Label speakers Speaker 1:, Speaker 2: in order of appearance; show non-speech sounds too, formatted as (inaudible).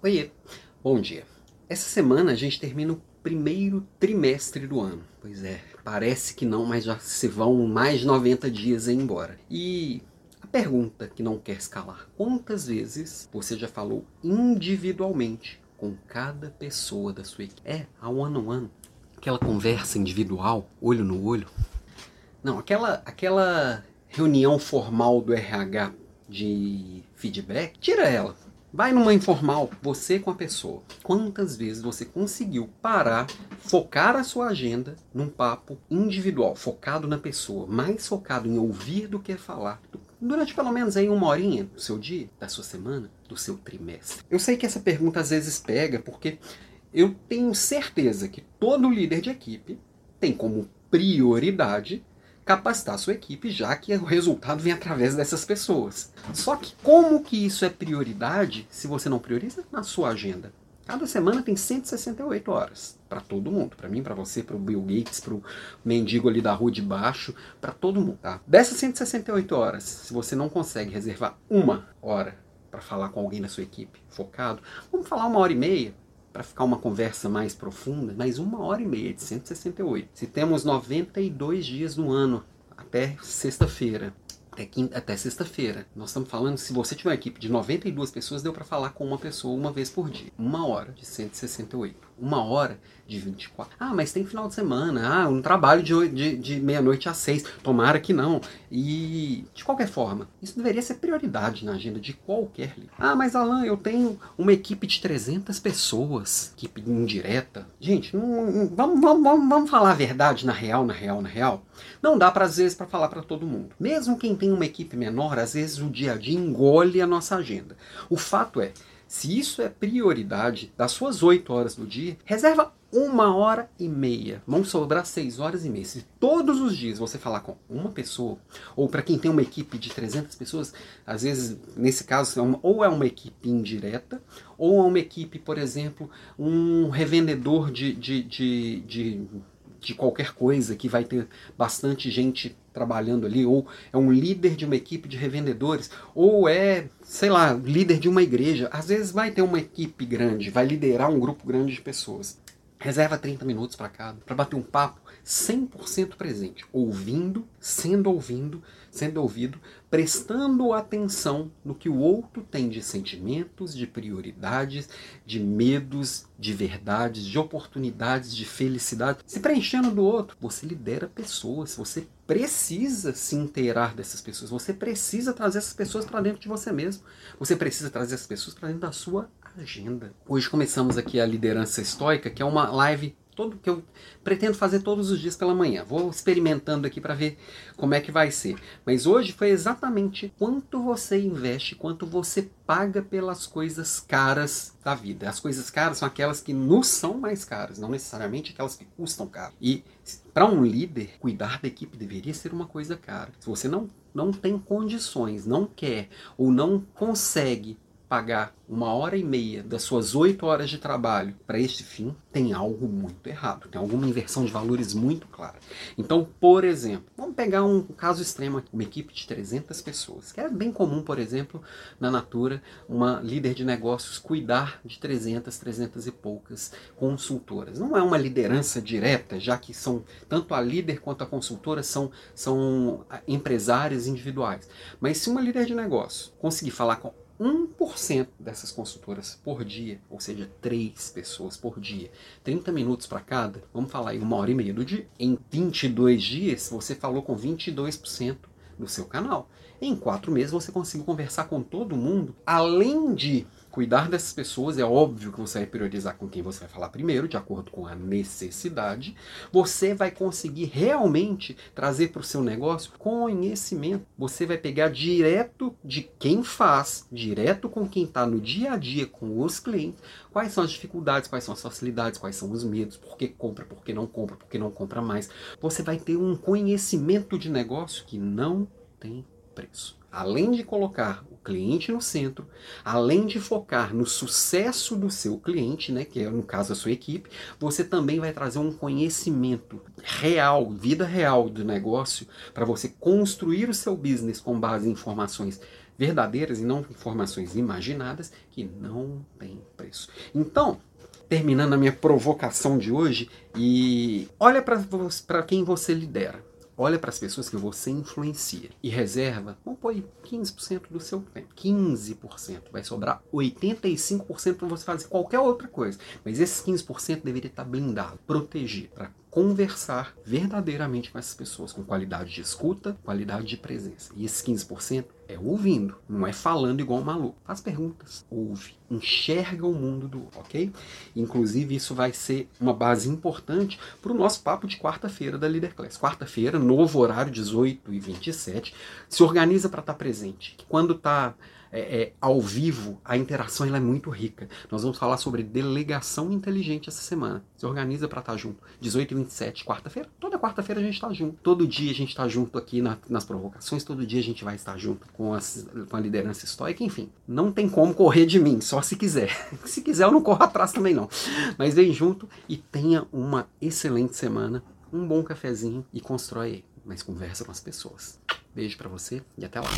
Speaker 1: Oiê, bom dia. Essa semana a gente termina o primeiro trimestre do ano. Pois é, parece que não, mas já se vão mais de 90 dias aí embora. E a pergunta que não quer escalar: quantas vezes você já falou individualmente com cada pessoa da sua equipe? É, a one on one, aquela conversa individual, olho no olho. Não, aquela aquela reunião formal do RH de feedback, tira ela Vai numa informal, você com a pessoa. Quantas vezes você conseguiu parar, focar a sua agenda num papo individual, focado na pessoa, mais focado em ouvir do que falar, durante pelo menos aí uma horinha do seu dia, da sua semana, do seu trimestre? Eu sei que essa pergunta às vezes pega, porque eu tenho certeza que todo líder de equipe tem como prioridade capacitar a sua equipe, já que o resultado vem através dessas pessoas. Só que como que isso é prioridade se você não prioriza na sua agenda? Cada semana tem 168 horas para todo mundo, para mim, para você, para o Bill Gates, para o mendigo ali da rua de baixo, para todo mundo, tá? Dessas 168 horas, se você não consegue reservar uma hora para falar com alguém da sua equipe, focado, vamos falar uma hora e meia, para ficar uma conversa mais profunda, mais uma hora e meia de 168. Se temos 92 dias no ano, até sexta-feira, até, até sexta-feira. Nós estamos falando, se você tiver uma equipe de 92 pessoas, deu para falar com uma pessoa uma vez por dia. Uma hora de 168 uma hora de 24. Ah, mas tem final de semana. Ah, um trabalho de, de, de meia-noite às seis. Tomara que não. E, de qualquer forma, isso deveria ser prioridade na agenda de qualquer líder. Ah, mas Alan, eu tenho uma equipe de 300 pessoas, equipe indireta. Gente, não, não, vamos, vamos, vamos, falar a verdade na real, na real, na real. Não dá para às vezes para falar para todo mundo. Mesmo quem tem uma equipe menor, às vezes o dia a dia engole a nossa agenda. O fato é, se isso é prioridade das suas 8 horas do dia, reserva uma hora e meia. Vão sobrar seis horas e meia. Se todos os dias você falar com uma pessoa, ou para quem tem uma equipe de 300 pessoas, às vezes, nesse caso, é ou é uma equipe indireta, ou é uma equipe, por exemplo, um revendedor de, de, de, de de qualquer coisa, que vai ter bastante gente trabalhando ali, ou é um líder de uma equipe de revendedores, ou é, sei lá, líder de uma igreja. Às vezes vai ter uma equipe grande, vai liderar um grupo grande de pessoas. Reserva 30 minutos para cada, para bater um papo 100% presente, ouvindo, sendo ouvindo, sendo ouvido, prestando atenção no que o outro tem de sentimentos, de prioridades, de medos, de verdades, de oportunidades, de felicidade. Se preenchendo do outro, você lidera pessoas, você precisa se inteirar dessas pessoas, você precisa trazer essas pessoas para dentro de você mesmo, você precisa trazer essas pessoas para dentro da sua agenda. Hoje começamos aqui a liderança estoica, que é uma live todo que eu pretendo fazer todos os dias pela manhã. Vou experimentando aqui para ver como é que vai ser. Mas hoje foi exatamente quanto você investe, quanto você paga pelas coisas caras da vida. As coisas caras são aquelas que nos são mais caras, não necessariamente aquelas que custam caro. E para um líder, cuidar da equipe deveria ser uma coisa cara. Se você não não tem condições, não quer ou não consegue pagar uma hora e meia das suas oito horas de trabalho para este fim, tem algo muito errado, tem alguma inversão de valores muito clara. Então, por exemplo, vamos pegar um caso extremo uma equipe de 300 pessoas, que é bem comum, por exemplo, na Natura, uma líder de negócios cuidar de 300, 300 e poucas consultoras. Não é uma liderança direta, já que são tanto a líder quanto a consultora são, são empresários individuais. Mas se uma líder de negócio conseguir falar com 1% dessas consultoras por dia, ou seja, 3 pessoas por dia, 30 minutos para cada, vamos falar aí uma hora e meia do dia. Em 22 dias, você falou com 22% do seu canal. Em 4 meses, você conseguiu conversar com todo mundo, além de cuidar dessas pessoas, é óbvio que você vai priorizar com quem você vai falar primeiro, de acordo com a necessidade. Você vai conseguir realmente trazer para o seu negócio conhecimento. Você vai pegar direto de quem faz, direto com quem está no dia a dia com os clientes, quais são as dificuldades, quais são as facilidades, quais são os medos, por que compra, por que não compra, por que não compra mais. Você vai ter um conhecimento de negócio que não tem preço além de colocar o cliente no centro, além de focar no sucesso do seu cliente, né, que é no caso a sua equipe, você também vai trazer um conhecimento real, vida real do negócio, para você construir o seu business com base em informações verdadeiras e não informações imaginadas que não tem preço. Então, terminando a minha provocação de hoje, e olha para quem você lidera. Olha para as pessoas que você influencia e reserva, vamos pôr aí 15% do seu tempo. 15%. Vai sobrar 85% para você fazer qualquer outra coisa. Mas esses 15% deveria estar blindado, protegido, para conversar verdadeiramente com essas pessoas, com qualidade de escuta, qualidade de presença. E esses 15% é ouvindo, não é falando igual um maluco. Faz perguntas, ouve, enxerga o mundo do ok? Inclusive, isso vai ser uma base importante para o nosso papo de quarta-feira da Leader Class. Quarta-feira, novo horário, 18 e 27. Se organiza para estar tá presente. Quando está é, é, ao vivo, a interação ela é muito rica. Nós vamos falar sobre delegação inteligente essa semana. Se organiza para estar tá junto. 18 e 27, quarta-feira. Toda quarta-feira a gente está junto. Todo dia a gente está junto aqui na, nas provocações. Todo dia a gente vai estar junto com, as, com a liderança histórica. Enfim, não tem como correr de mim, só se quiser. (laughs) se quiser, eu não corro atrás também não. Mas vem junto e tenha uma excelente semana. Um bom cafezinho e constrói. Mas conversa com as pessoas. Beijo para você e até lá.